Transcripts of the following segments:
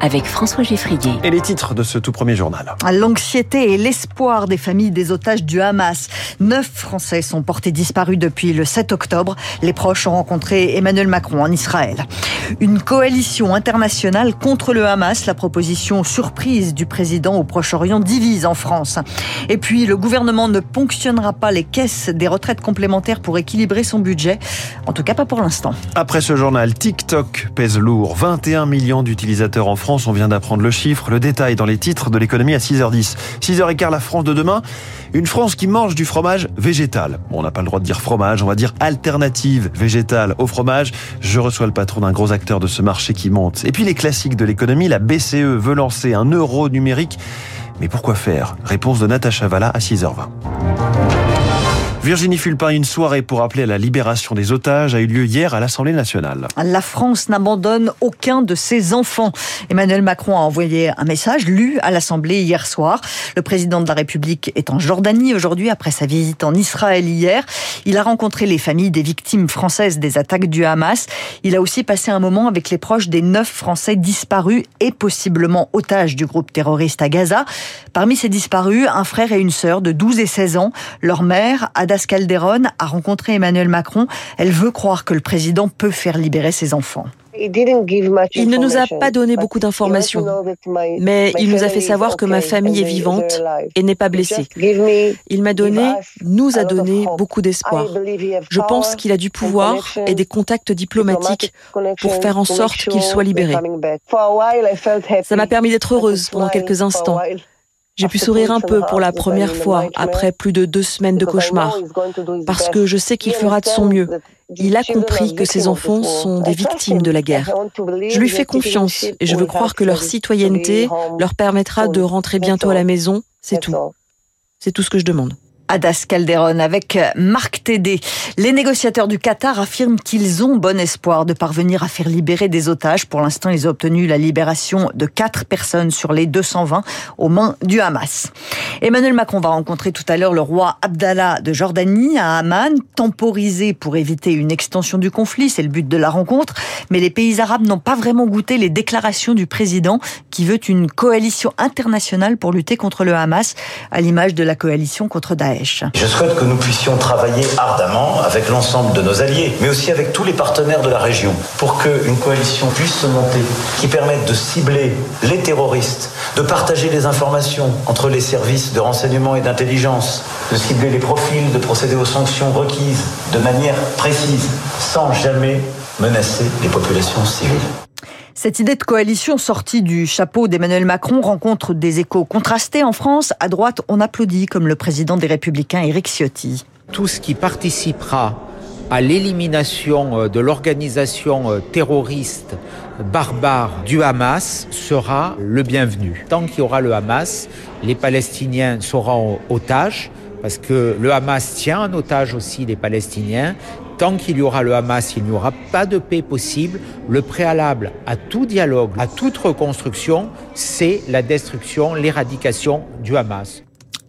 avec François Geffrier. Et les titres de ce tout premier journal. L'anxiété et l'espoir des familles des otages du Hamas. Neuf Français sont portés disparus depuis le 7 octobre. Les proches ont rencontré Emmanuel Macron en Israël. Une coalition internationale contre le Hamas. La proposition surprise du président au Proche-Orient divise en France. Et puis, le gouvernement ne ponctionnera pas les caisses des retraites complémentaires pour équilibrer son budget. En tout cas, pas pour l'instant. Après ce journal, TikTok pèse lourd. 21 millions d'utilisateurs en France On vient d'apprendre le chiffre, le détail dans les titres de l'économie à 6h10. 6h15, la France de demain, une France qui mange du fromage végétal. Bon, on n'a pas le droit de dire fromage, on va dire alternative végétale au fromage. Je reçois le patron d'un gros acteur de ce marché qui monte. Et puis les classiques de l'économie, la BCE veut lancer un euro numérique. Mais pourquoi faire? Réponse de Natacha Valla à 6h20. Virginie Fulpin, une soirée pour appeler à la libération des otages a eu lieu hier à l'Assemblée nationale. La France n'abandonne aucun de ses enfants. Emmanuel Macron a envoyé un message lu à l'Assemblée hier soir. Le président de la République est en Jordanie aujourd'hui après sa visite en Israël hier. Il a rencontré les familles des victimes françaises des attaques du Hamas. Il a aussi passé un moment avec les proches des neuf Français disparus et possiblement otages du groupe terroriste à Gaza. Parmi ces disparus, un frère et une sœur de 12 et 16 ans. Leur mère, Ada Calderon a rencontré Emmanuel Macron. Elle veut croire que le président peut faire libérer ses enfants. Il ne nous a pas donné beaucoup d'informations, mais il nous a fait savoir que ma famille est vivante et n'est pas blessée. Il m'a donné, nous a donné beaucoup d'espoir. Je pense qu'il a du pouvoir et des contacts diplomatiques pour faire en sorte qu'il soit libéré. Ça m'a permis d'être heureuse pendant quelques instants. J'ai pu sourire un peu pour la première fois après plus de deux semaines de cauchemar, parce que je sais qu'il fera de son mieux. Il a compris que ses enfants sont des victimes de la guerre. Je lui fais confiance et je veux croire que leur citoyenneté leur permettra de rentrer bientôt à la maison. C'est tout. C'est tout ce que je demande. Adas Calderon avec Marc Tédé. Les négociateurs du Qatar affirment qu'ils ont bon espoir de parvenir à faire libérer des otages. Pour l'instant, ils ont obtenu la libération de quatre personnes sur les 220 aux mains du Hamas. Emmanuel Macron va rencontrer tout à l'heure le roi Abdallah de Jordanie à Amman, temporisé pour éviter une extension du conflit. C'est le but de la rencontre. Mais les pays arabes n'ont pas vraiment goûté les déclarations du président qui veut une coalition internationale pour lutter contre le Hamas, à l'image de la coalition contre Daesh. Je souhaite que nous puissions travailler ardemment avec l'ensemble de nos alliés, mais aussi avec tous les partenaires de la région, pour qu'une coalition puisse se monter qui permette de cibler les terroristes, de partager les informations entre les services de renseignement et d'intelligence, de cibler les profils, de procéder aux sanctions requises de manière précise, sans jamais menacer les populations civiles. Cette idée de coalition sortie du chapeau d'Emmanuel Macron rencontre des échos contrastés en France. À droite, on applaudit, comme le président des Républicains, Éric Ciotti. Tout ce qui participera à l'élimination euh, de l'organisation euh, terroriste barbare du Hamas sera le bienvenu. Tant qu'il y aura le Hamas, les Palestiniens seront otages, parce que le Hamas tient en otage aussi les Palestiniens, Tant qu'il y aura le Hamas, il n'y aura pas de paix possible. Le préalable à tout dialogue, à toute reconstruction, c'est la destruction, l'éradication du Hamas.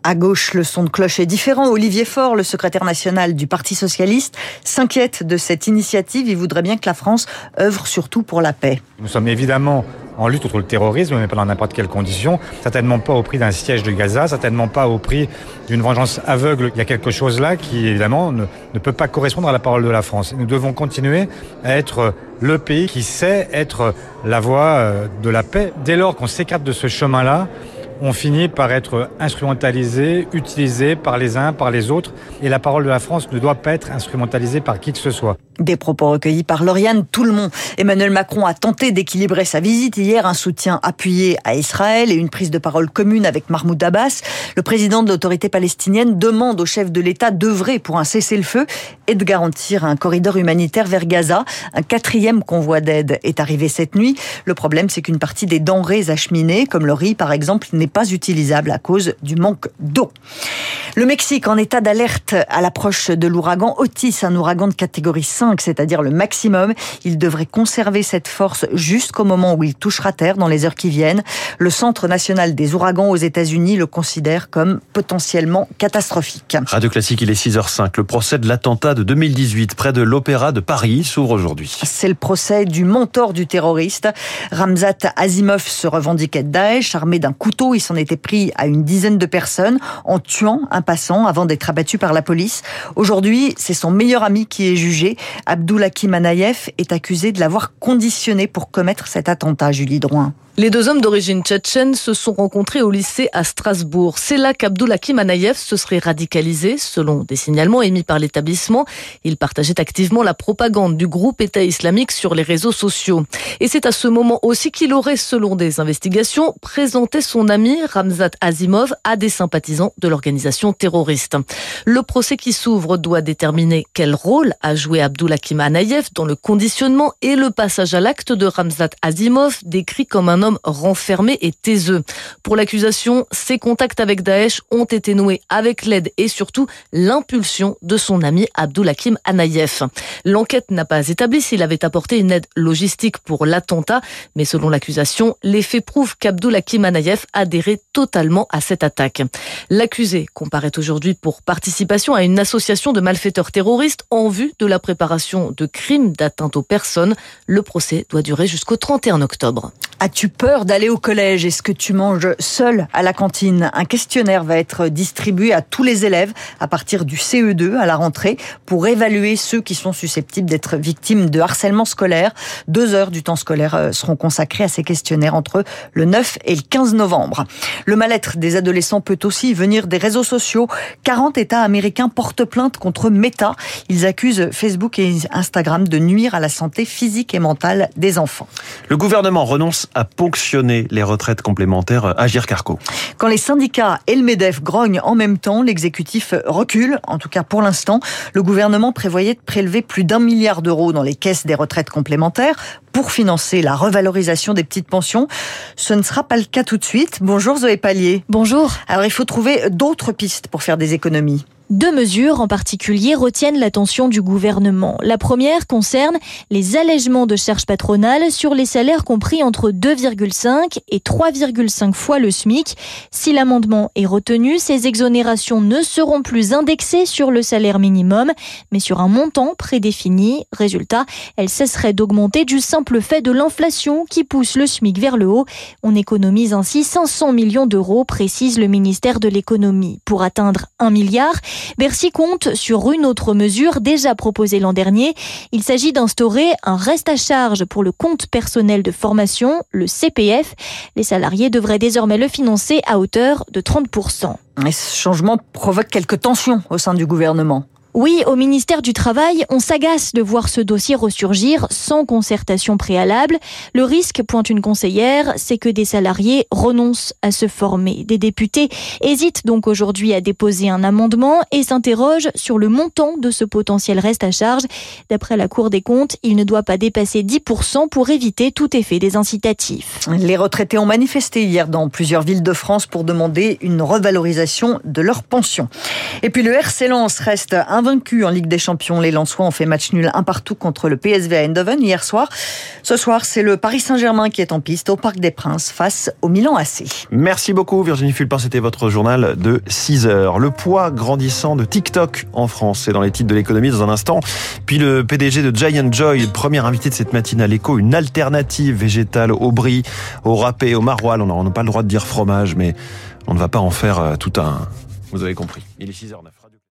À gauche, le son de cloche est différent. Olivier Faure, le secrétaire national du Parti socialiste, s'inquiète de cette initiative. Il voudrait bien que la France œuvre surtout pour la paix. Nous sommes évidemment en lutte contre le terrorisme, mais pas dans n'importe quelle condition. Certainement pas au prix d'un siège de Gaza, certainement pas au prix d'une vengeance aveugle. Il y a quelque chose là qui, évidemment, ne, ne peut pas correspondre à la parole de la France. Nous devons continuer à être le pays qui sait être la voie euh, de la paix. Dès lors qu'on s'écarte de ce chemin-là, on finit par être instrumentalisé, utilisé par les uns, par les autres, et la parole de la France ne doit pas être instrumentalisée par qui que ce soit. Des propos recueillis par Lauriane Tout-le-Monde. Emmanuel Macron a tenté d'équilibrer sa visite hier, un soutien appuyé à Israël et une prise de parole commune avec Mahmoud Abbas. Le président de l'autorité palestinienne demande au chef de l'État d'œuvrer pour un cessez-le-feu et de garantir un corridor humanitaire vers Gaza. Un quatrième convoi d'aide est arrivé cette nuit. Le problème, c'est qu'une partie des denrées acheminées, comme le riz par exemple, n'est pas utilisable à cause du manque d'eau. Le Mexique en état d'alerte à l'approche de l'ouragan Otis, un ouragan de catégorie 5, c'est-à-dire le maximum. Il devrait conserver cette force jusqu'au moment où il touchera terre dans les heures qui viennent. Le Centre national des ouragans aux États-Unis le considère comme potentiellement catastrophique. Radio Classique, il est 6h05. Le procès de l'attentat de 2018 près de l'Opéra de Paris s'ouvre aujourd'hui. C'est le procès du mentor du terroriste. Ramzat Azimov se revendiquait de Daesh, armé d'un couteau. Il s'en était pris à une dizaine de personnes en tuant un passant avant d'être abattu par la police. Aujourd'hui, c'est son meilleur ami qui est jugé. Abdoulakim Anayev est accusé de l'avoir conditionné pour commettre cet attentat, Julie Drouin. Les deux hommes d'origine tchétchène se sont rencontrés au lycée à Strasbourg. C'est là qu'Abdoulakim Anayev se serait radicalisé, selon des signalements émis par l'établissement. Il partageait activement la propagande du groupe État islamique sur les réseaux sociaux. Et c'est à ce moment aussi qu'il aurait, selon des investigations, présenté son ami Ramzat Azimov à des sympathisants de l'organisation terroriste. Le procès qui s'ouvre doit déterminer quel rôle a joué Abdoulakim Anayev dans le conditionnement et le passage à l'acte de Ramzat Azimov, décrit comme un homme renfermé et taiseux. Pour l'accusation, ses contacts avec Daesh ont été noués avec l'aide et surtout l'impulsion de son ami Abdoulakim Anayev. L'enquête n'a pas établi s'il avait apporté une aide logistique pour l'attentat, mais selon l'accusation, les faits prouvent qu'Abdoulakim Anayev adhérait totalement à cette attaque. L'accusé comparaît aujourd'hui pour participation à une association de malfaiteurs terroristes en vue de la préparation de crimes d'atteinte aux personnes. Le procès doit durer jusqu'au 31 octobre. As-tu peur d'aller au collège Est-ce que tu manges seul à la cantine Un questionnaire va être distribué à tous les élèves à partir du CE2 à la rentrée pour évaluer ceux qui sont susceptibles d'être victimes de harcèlement scolaire. Deux heures du temps scolaire euh, seront consacrées à ces questionnaires entre le 9 et le 15 novembre. Le mal-être des adolescents peut aussi venir des réseaux sociaux. 40 États américains portent plainte contre Meta. Ils accusent Facebook et Instagram de nuire à la santé physique et mentale des enfants. Le gouvernement renonce à ponctionner les retraites complémentaires. Agir Carco. Quand les syndicats et le MEDEF grognent en même temps, l'exécutif recule, en tout cas pour l'instant. Le gouvernement prévoyait de prélever plus d'un milliard d'euros dans les caisses des retraites complémentaires pour financer la revalorisation des petites pensions. Ce ne sera pas le cas tout de suite. Bonjour Zoé Pallier. Bonjour. Alors il faut trouver d'autres pistes pour faire des économies. Deux mesures en particulier retiennent l'attention du gouvernement. La première concerne les allègements de charges patronales sur les salaires compris entre 2,5 et 3,5 fois le SMIC. Si l'amendement est retenu, ces exonérations ne seront plus indexées sur le salaire minimum, mais sur un montant prédéfini. Résultat, elles cesseraient d'augmenter du simple fait de l'inflation qui pousse le SMIC vers le haut. On économise ainsi 500 millions d'euros, précise le ministère de l'économie. Pour atteindre un milliard, Bercy compte sur une autre mesure déjà proposée l'an dernier. Il s'agit d'instaurer un reste à charge pour le compte personnel de formation, le CPF. Les salariés devraient désormais le financer à hauteur de 30%. Et ce changement provoque quelques tensions au sein du gouvernement. Oui, au ministère du Travail, on s'agace de voir ce dossier ressurgir sans concertation préalable. Le risque, pointe une conseillère, c'est que des salariés renoncent à se former. Des députés hésitent donc aujourd'hui à déposer un amendement et s'interrogent sur le montant de ce potentiel reste à charge. D'après la Cour des comptes, il ne doit pas dépasser 10% pour éviter tout effet des incitatifs. Les retraités ont manifesté hier dans plusieurs villes de France pour demander une revalorisation de leur pension. Et puis le RC Lens reste Vaincu en Ligue des Champions. Les Lensois ont fait match nul un partout contre le PSV à Eindhoven hier soir. Ce soir, c'est le Paris Saint-Germain qui est en piste au Parc des Princes face au Milan AC. Merci beaucoup Virginie Fulpin, c'était votre journal de 6 heures. Le poids grandissant de TikTok en France, c'est dans les titres de l'économie dans un instant. Puis le PDG de Giant Joy, premier invité de cette matinée à l'écho, une alternative végétale au brie, au râpé, au maroilles. On n'a pas le droit de dire fromage, mais on ne va pas en faire euh, tout un... Vous avez compris. Il est 6h09.